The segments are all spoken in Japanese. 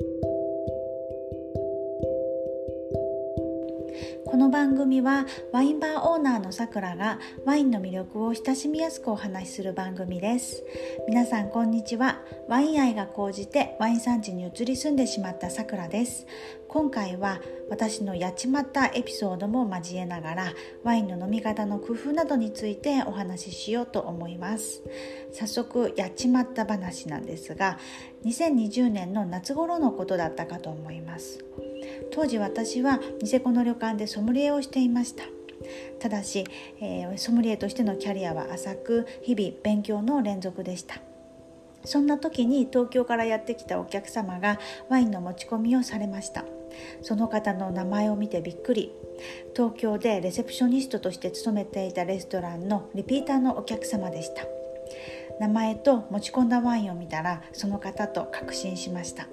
Thank you. この番組はワインバーオーナーのさくらがワインの魅力を親しみやすくお話しする番組です。皆さんこんにちは。ワイン愛が高じてワイン産地に移り住んでしまったさくらです。今回は私のやっちまったエピソードも交えながらワインの飲み方の工夫などについてお話ししようと思います。早速やっちまった話なんですが2020年の夏頃のことだったかと思います。当時私はニセコの旅館でソムリエをしていました。ただし、えー、ソムリエとしてのキャリアは浅く日々勉強の連続でした。そんな時に東京からやってきたお客様がワインの持ち込みをされました。その方の名前を見てびっくり。東京でレセプショニストとして勤めていたレストランのリピーターのお客様でした。名前と持ち込んだワインを見たらその方と確信しました。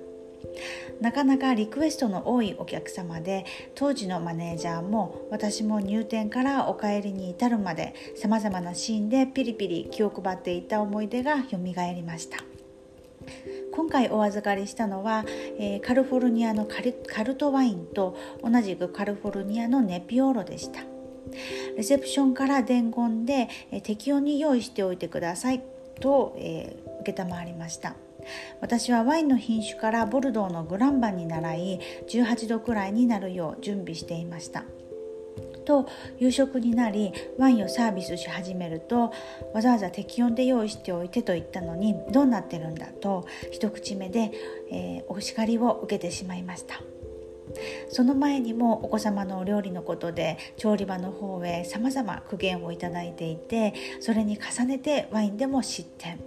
なかなかリクエストの多いお客様で当時のマネージャーも私も入店からお帰りに至るまでさまざまなシーンでピリピリ気を配っていた思い出がよみがえりました。今回お預かりしたのは、えー、カルフォルニアのカルトワインと同じくカルフォルニアのネピオーロでした。レセプションから伝言で、えー、適温に用意しておいてくださいと、えー、承りました。私はワインの品種からボルドーのグランバンに習い18度くらいになるよう準備していました。と夕食になりワインをサービスし始めるとわざわざ適温で用意しておいてと言ったのにどうなってるんだと一口目で、えー、お叱りを受けてしまいました。その前にもお子様のお料理のことで調理場の方へさまざま苦言をいただいていてそれに重ねてワインでも失点。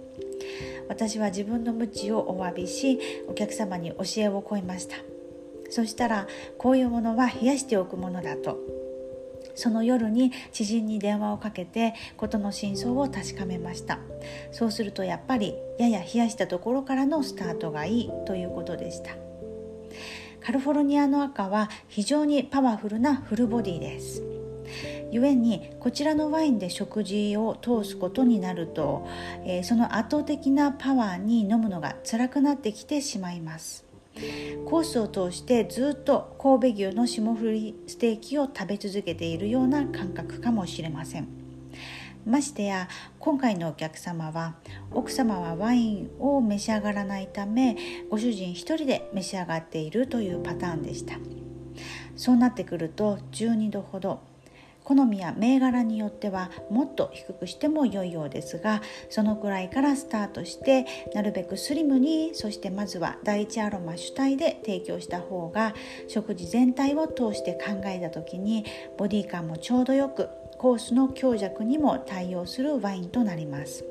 私は自分の無知をお詫びしお客様に教えを請いました。そしたらこういうものは冷やしておくものだと。その夜に知人に電話をかけて事の真相を確かめました。そうするとやっぱりやや冷やしたところからのスタートがいいということでした。カリフォルニアの赤は非常にパワフルなフルボディです。故にこちらのワインで食事を通すことになると、えー、その圧倒的なパワーに飲むのが辛くなってきてしまいます。コースを通してずっと神戸牛の霜降りステーキを食べ続けているような感覚かもしれません。ましてや今回のお客様は奥様はワインを召し上がらないためご主人一人で召し上がっているというパターンでした。そうなってくると12度ほど好みや銘柄によってはもっと低くしても良いようですがそのくらいからスタートしてなるべくスリムにそしてまずは第一アロマ主体で提供した方が食事全体を通して考えた時にボディ感もちょうどよくコースの強弱にも対応するワインとなります。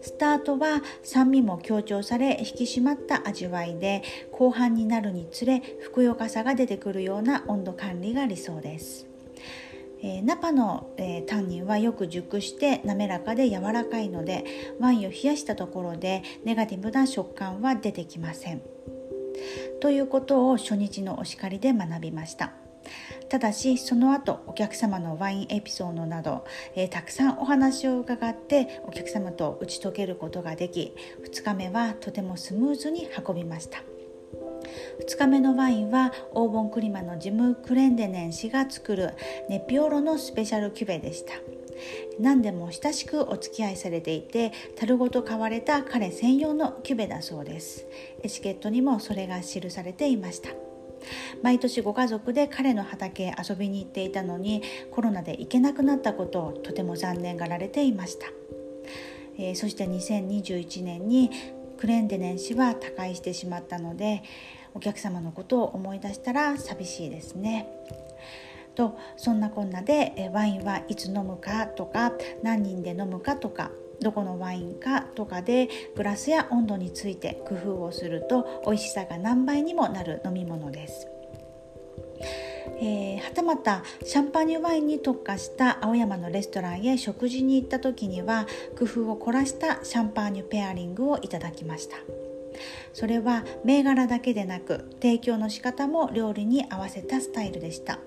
スタートは酸味も強調され引き締まった味わいで後半になるにつれふくよかさが出てくるような温度管理が理想です。えー、ナパの、えー、タンニンはよく熟して滑らかで柔らかいのでワインを冷やしたところでネガティブな食感は出てきません。ということを初日のお叱りで学びました。ただしその後お客様のワインエピソードなど、えー、たくさんお話を伺ってお客様と打ち解けることができ2日目はとてもスムーズに運びました。2日目のワインはオーボンクリマのジム・クレンデネン氏が作るネピオロのスペシャルキュベでした。何でも親しくお付き合いされていて樽ごと買われた彼専用のキュベだそうです。エチケットにもそれが記されていました。毎年ご家族で彼の畑へ遊びに行っていたのにコロナで行けなくなったことをとても残念がられていました、えー、そして2021年にクレンデネン氏は他界してしまったのでお客様のことを思い出したら寂しいですね。とそんなこんなでワインはいつ飲むかとか何人で飲むかとかどこのワインかとかでグラスや温度について工夫をすると美味しさが何倍にもなる飲み物です。えー、はたまたシャンパーニュワインに特化した青山のレストランへ食事に行った時には工夫を凝らしたシャンパーニュペアリングをいただきましたそれは銘柄だけでなく提供の仕方も料理に合わせたスタイルでした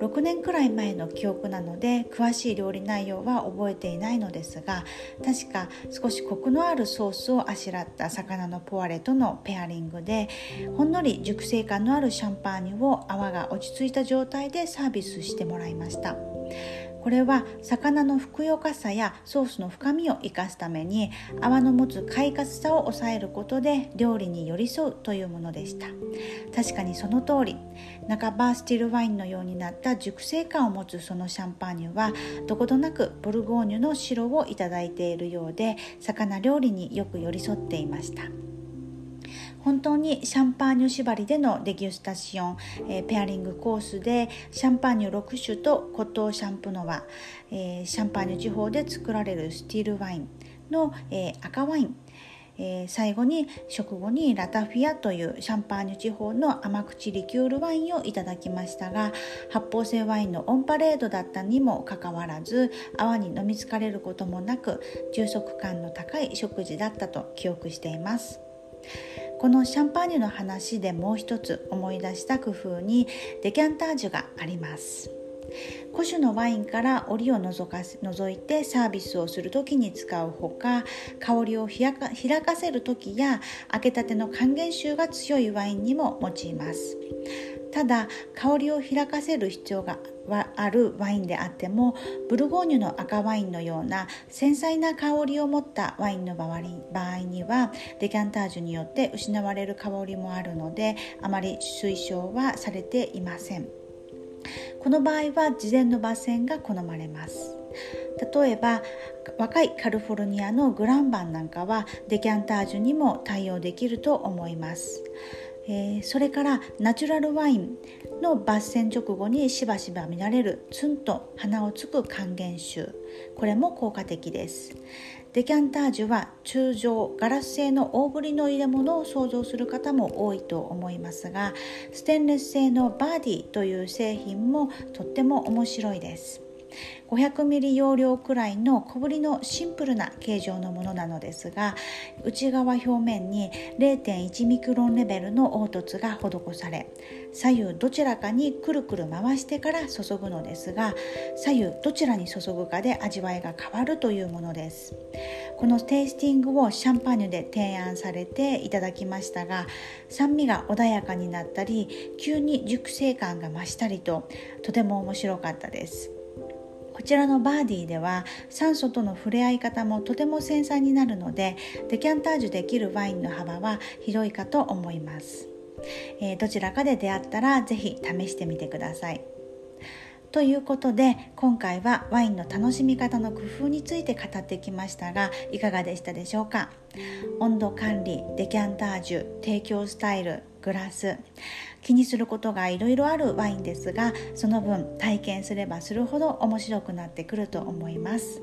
6年くらい前の記憶なので詳しい料理内容は覚えていないのですが確か少しコクのあるソースをあしらった魚のポワレとのペアリングでほんのり熟成感のあるシャンパーニュを泡が落ち着いた状態でサービスしてもらいました。これは魚のふくよかさやソースの深みを生かすために泡の持つ快活さを抑えることで料理に寄り添うというものでした。確かにその通り。半ばスティルワインのようになった熟成感を持つそのシャンパーニュはどことなくボルゴーニュの白をいただいているようで魚料理によく寄り添っていました。本当にシャンパーニュ縛りでのデギュスタシオン、えー、ペアリングコースでシャンパーニュ6種とコトーシャンプノワ、えー、シャンパーニュ地方で作られるスティルワインの、えー、赤ワインえ、最後に食後にラタフィアというシャンパーニュ地方の甘口リキュールワインをいただきましたが発泡性ワインのオンパレードだったにもかかわらず泡に飲み疲れることもなく充足感の高い食事だったと記憶しています。このシャンパーニュの話でもう一つ思い出した工夫にデキャンタージュがあります。古酒のワインから折を除か除いてサービスをする時に使うほか香りを開か開かせる時や開けたての還元臭が強いワインにも用います。ただ香りを開かせる必要があるワインであってもブルゴーニュの赤ワインのような繊細な香りを持ったワインの場合にはデキャンタージュによって失われる香りもあるのであまり推奨はされていません。この場合は事前の抜栓が好まれます。例えば若いカリフォルニアのグランバンなんかはデキャンタージュにも対応できると思います。えー、それからナチュラルワインの抜栓直後にしばしば見られるツンと鼻をつく還元臭これも効果的です。デキャンタージュは通常ガラス製の大ぶりの入れ物を想像する方も多いと思いますがステンレス製のバーディという製品もとっても面白いです。500ミリ容量くらいの小ぶりのシンプルな形状のものなのですが内側表面に0.1ミクロンレベルの凹凸が施され左右どちらかにくるくる回してから注ぐのですが左右どちらに注ぐかで味わいが変わるというものです。このテイスティングをシャンパーニュで提案されていただきましたが酸味が穏やかになったり急に熟成感が増したりととても面白かったです。こちらのバーディーでは酸素との触れ合い方もとても繊細になるのでデキャンタージュできるワインの幅は広いかと思います、えー、どちらかで出会ったら是非試してみてください。ということで今回はワインの楽しみ方の工夫について語ってきましたがいかがでしたでしょうか？温度管理デキャンタージュ提供スタイルグラス気にすることがいろいろあるワインですがその分体験すればするほど面白くなってくると思います。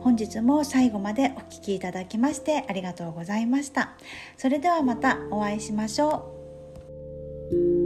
本日も最後までお聴きいただきましてありがとうございました。それではまたお会いしましょう。